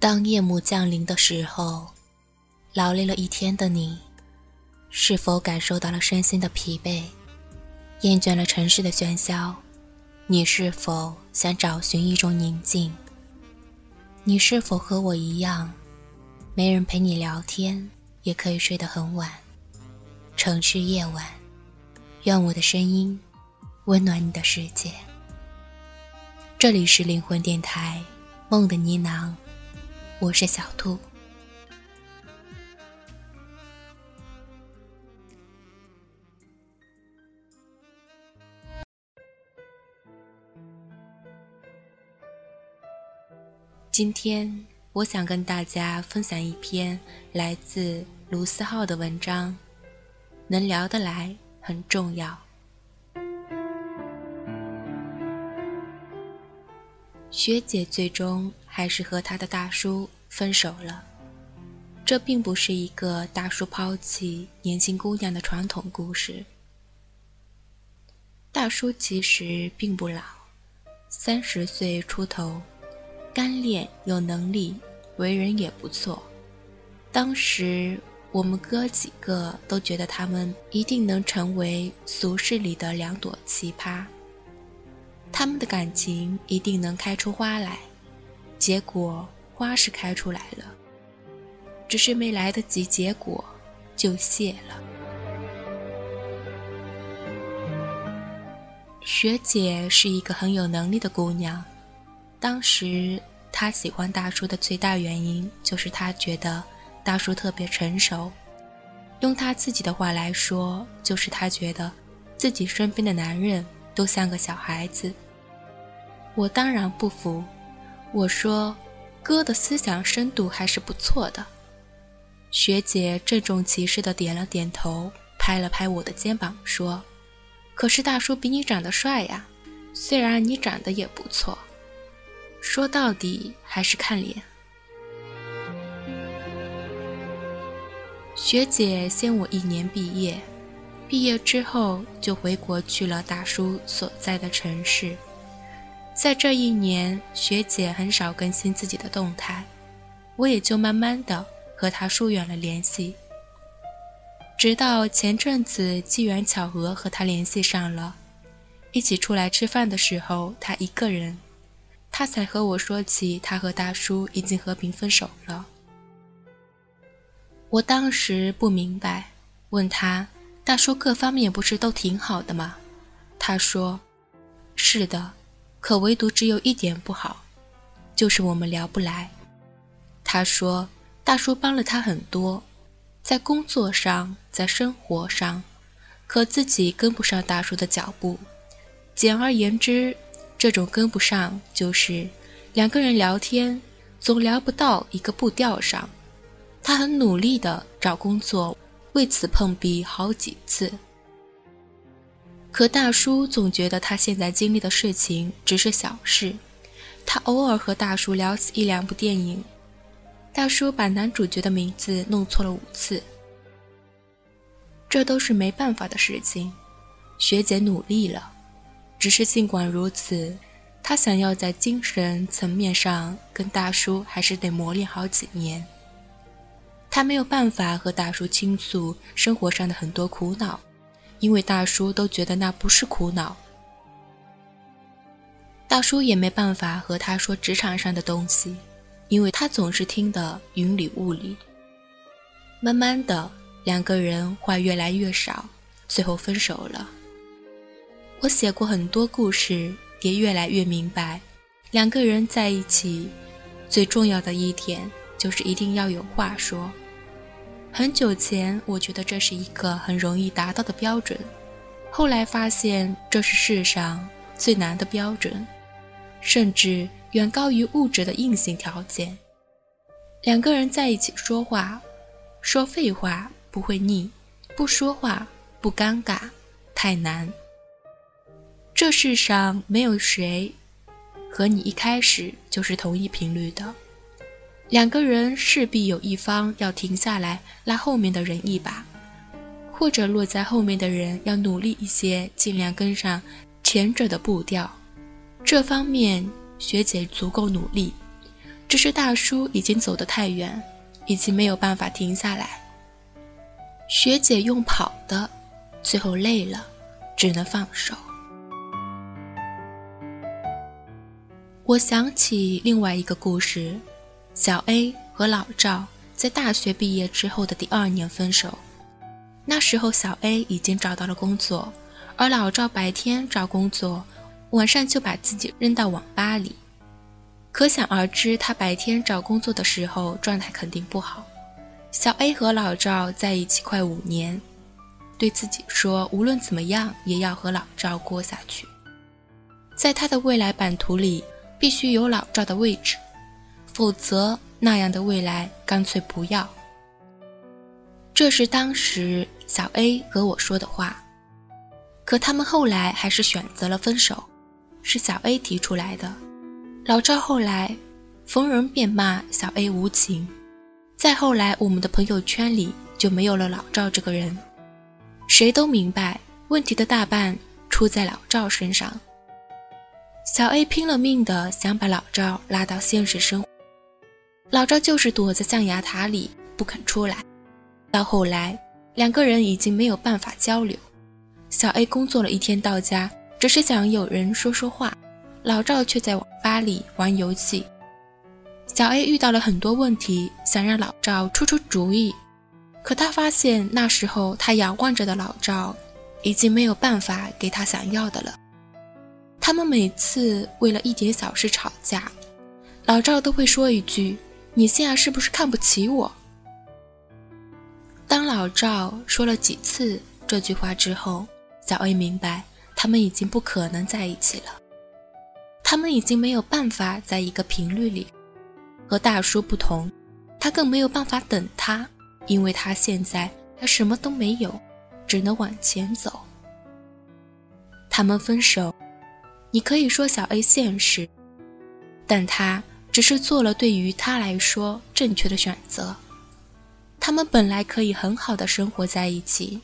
当夜幕降临的时候，劳累了一天的你，是否感受到了身心的疲惫？厌倦了城市的喧嚣，你是否想找寻一种宁静？你是否和我一样，没人陪你聊天，也可以睡得很晚？城市夜晚，愿我的声音温暖你的世界。这里是灵魂电台，梦的呢喃。我是小兔。今天我想跟大家分享一篇来自卢思浩的文章，能聊得来很重要。学姐最终。还是和他的大叔分手了。这并不是一个大叔抛弃年轻姑娘的传统故事。大叔其实并不老，三十岁出头，干练有能力，为人也不错。当时我们哥几个都觉得他们一定能成为俗世里的两朵奇葩，他们的感情一定能开出花来。结果花是开出来了，只是没来得及结果，就谢了。学姐是一个很有能力的姑娘，当时她喜欢大叔的最大原因就是她觉得大叔特别成熟，用她自己的话来说，就是她觉得自己身边的男人都像个小孩子。我当然不服。我说：“哥的思想深度还是不错的。”学姐郑重其事的点了点头，拍了拍我的肩膀说：“可是大叔比你长得帅呀，虽然你长得也不错，说到底还是看脸。”学姐先我一年毕业，毕业之后就回国去了大叔所在的城市。在这一年，学姐很少更新自己的动态，我也就慢慢的和她疏远了联系。直到前阵子机缘巧合和她联系上了，一起出来吃饭的时候，她一个人，她才和我说起她和大叔已经和平分手了。我当时不明白，问他大叔各方面不是都挺好的吗？他说：“是的。”可唯独只有一点不好，就是我们聊不来。他说：“大叔帮了他很多，在工作上，在生活上，可自己跟不上大叔的脚步。简而言之，这种跟不上，就是两个人聊天总聊不到一个步调上。他很努力的找工作，为此碰壁好几次。”可大叔总觉得他现在经历的事情只是小事，他偶尔和大叔聊起一两部电影，大叔把男主角的名字弄错了五次，这都是没办法的事情。学姐努力了，只是尽管如此，她想要在精神层面上跟大叔还是得磨练好几年。她没有办法和大叔倾诉生活上的很多苦恼。因为大叔都觉得那不是苦恼，大叔也没办法和他说职场上的东西，因为他总是听得云里雾里。慢慢的，两个人话越来越少，最后分手了。我写过很多故事，也越来越明白，两个人在一起，最重要的一点就是一定要有话说。很久前，我觉得这是一个很容易达到的标准，后来发现这是世上最难的标准，甚至远高于物质的硬性条件。两个人在一起说话，说废话不会腻，不说话不尴尬，太难。这世上没有谁和你一开始就是同一频率的。两个人势必有一方要停下来拉后面的人一把，或者落在后面的人要努力一些，尽量跟上前者的步调。这方面学姐足够努力，只是大叔已经走得太远，已经没有办法停下来。学姐用跑的，最后累了，只能放手。我想起另外一个故事：小 A 和老赵在大学毕业之后的第二年分手。那时候，小 A 已经找到了工作，而老赵白天找工作，晚上就把自己扔到网吧里。可想而知，他白天找工作的时候状态肯定不好。小 A 和老赵在一起快五年，对自己说，无论怎么样也要和老赵过下去。在他的未来版图里，必须有老赵的位置，否则那样的未来干脆不要。这是当时小 A 和我说的话，可他们后来还是选择了分手，是小 A 提出来的。老赵后来逢人便骂小 A 无情。再后来，我们的朋友圈里就没有了老赵这个人。谁都明白，问题的大半出在老赵身上。小 A 拼了命的想把老赵拉到现实生，老赵就是躲在象牙塔里不肯出来。到后来，两个人已经没有办法交流。小 A 工作了一天到家，只是想有人说说话，老赵却在网吧里玩游戏。小 A 遇到了很多问题，想让老赵出出主意，可他发现那时候他仰望着的老赵，已经没有办法给他想要的了。他们每次为了一点小事吵架，老赵都会说一句：“你现在是不是看不起我？”当老赵说了几次这句话之后，小 A 明白他们已经不可能在一起了，他们已经没有办法在一个频率里。和大叔不同，他更没有办法等他，因为他现在他什么都没有，只能往前走。他们分手，你可以说小 A 现实，但他只是做了对于他来说正确的选择。他们本来可以很好的生活在一起，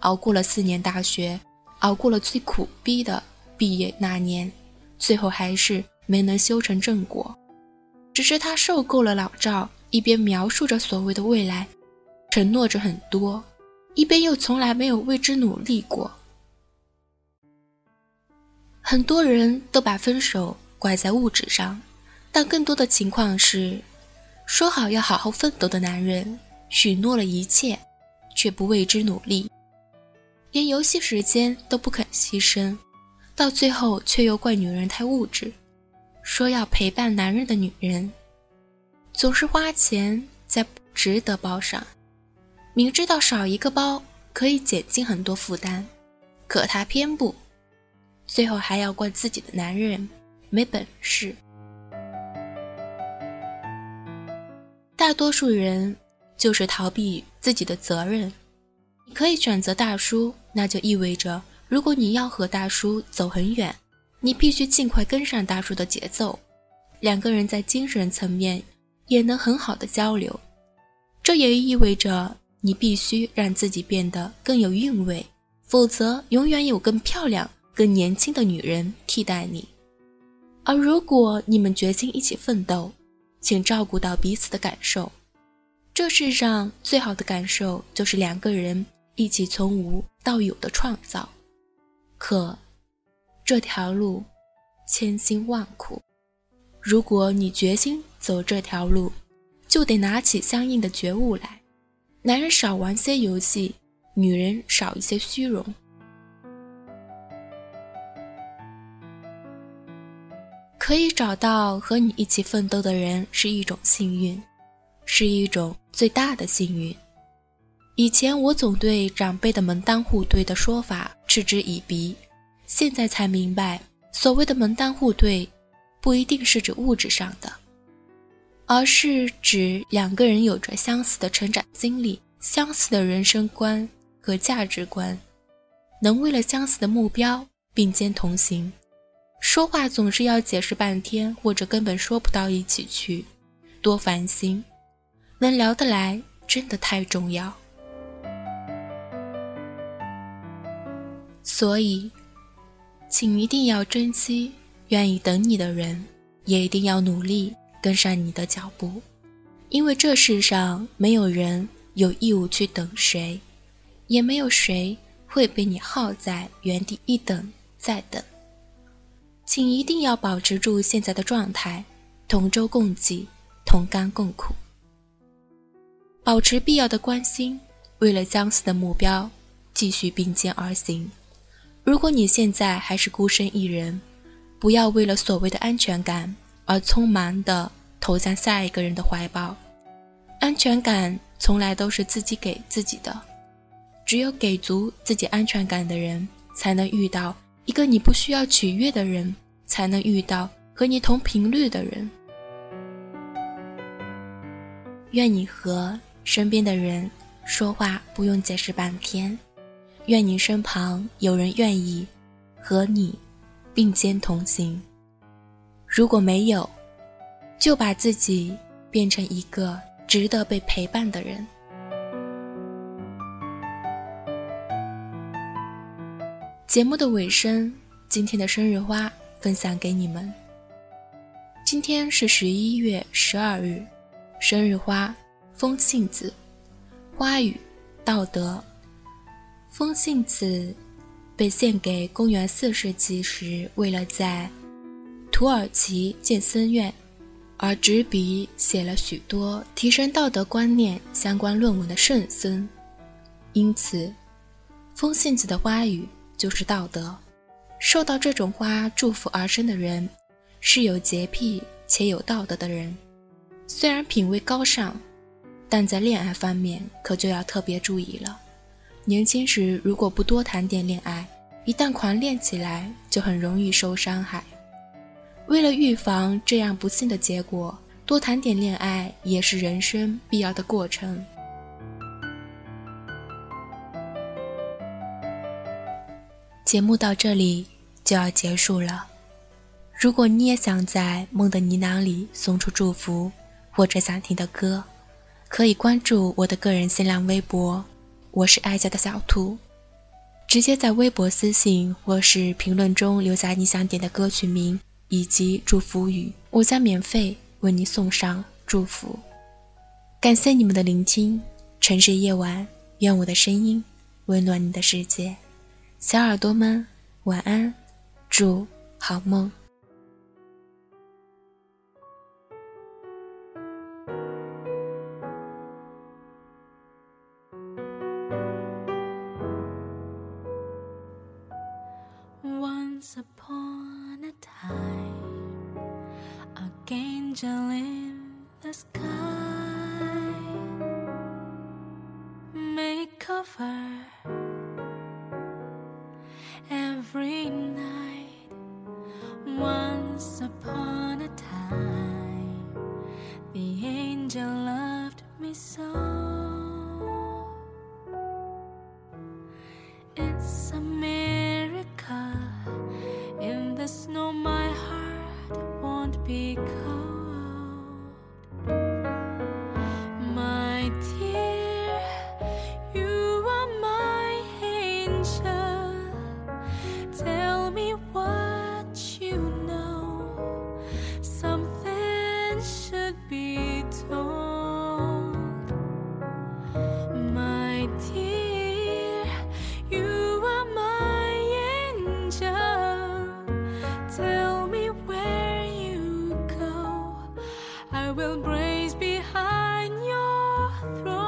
熬过了四年大学，熬过了最苦逼的毕业那年，最后还是没能修成正果。只是他受够了老赵一边描述着所谓的未来，承诺着很多，一边又从来没有为之努力过。很多人都把分手怪在物质上，但更多的情况是，说好要好好奋斗的男人，许诺了一切，却不为之努力，连游戏时间都不肯牺牲，到最后却又怪女人太物质。说要陪伴男人的女人，总是花钱在不值得包上，明知道少一个包可以减轻很多负担，可她偏不，最后还要怪自己的男人没本事。大多数人就是逃避自己的责任。你可以选择大叔，那就意味着，如果你要和大叔走很远。你必须尽快跟上大叔的节奏，两个人在精神层面也能很好的交流。这也意味着你必须让自己变得更有韵味，否则永远有更漂亮、更年轻的女人替代你。而如果你们决心一起奋斗，请照顾到彼此的感受。这世上最好的感受就是两个人一起从无到有的创造。可。这条路千辛万苦，如果你决心走这条路，就得拿起相应的觉悟来。男人少玩些游戏，女人少一些虚荣。可以找到和你一起奋斗的人是一种幸运，是一种最大的幸运。以前我总对长辈的门当户对的说法嗤之以鼻。现在才明白，所谓的门当户对，不一定是指物质上的，而是指两个人有着相似的成长经历、相似的人生观和价值观，能为了相似的目标并肩同行。说话总是要解释半天，或者根本说不到一起去，多烦心。能聊得来，真的太重要。所以。请一定要珍惜愿意等你的人，也一定要努力跟上你的脚步，因为这世上没有人有义务去等谁，也没有谁会被你耗在原地一等再等。请一定要保持住现在的状态，同舟共济，同甘共苦，保持必要的关心，为了相似的目标继续并肩而行。如果你现在还是孤身一人，不要为了所谓的安全感而匆忙地投向下一个人的怀抱。安全感从来都是自己给自己的，只有给足自己安全感的人，才能遇到一个你不需要取悦的人，才能遇到和你同频率的人。愿你和身边的人说话不用解释半天。愿你身旁有人愿意和你并肩同行。如果没有，就把自己变成一个值得被陪伴的人。节目的尾声，今天的生日花分享给你们。今天是十一月十二日，生日花风信子，花语道德。风信子被献给公元四世纪时，为了在土耳其建僧院而执笔写了许多提升道德观念相关论文的圣僧。因此，风信子的花语就是道德。受到这种花祝福而生的人，是有洁癖且有道德的人。虽然品味高尚，但在恋爱方面可就要特别注意了。年轻时如果不多谈点恋爱，一旦狂恋起来，就很容易受伤害。为了预防这样不幸的结果，多谈点恋爱也是人生必要的过程。节目到这里就要结束了。如果你也想在梦的呢喃里送出祝福，或者想听的歌，可以关注我的个人新浪微博。我是爱家的小兔，直接在微博私信或是评论中留下你想点的歌曲名以及祝福语，我将免费为你送上祝福。感谢你们的聆听，城市夜晚，愿我的声音温暖你的世界，小耳朵们晚安，祝好梦。Once upon a time, an angel in the sky, make cover behind your throne.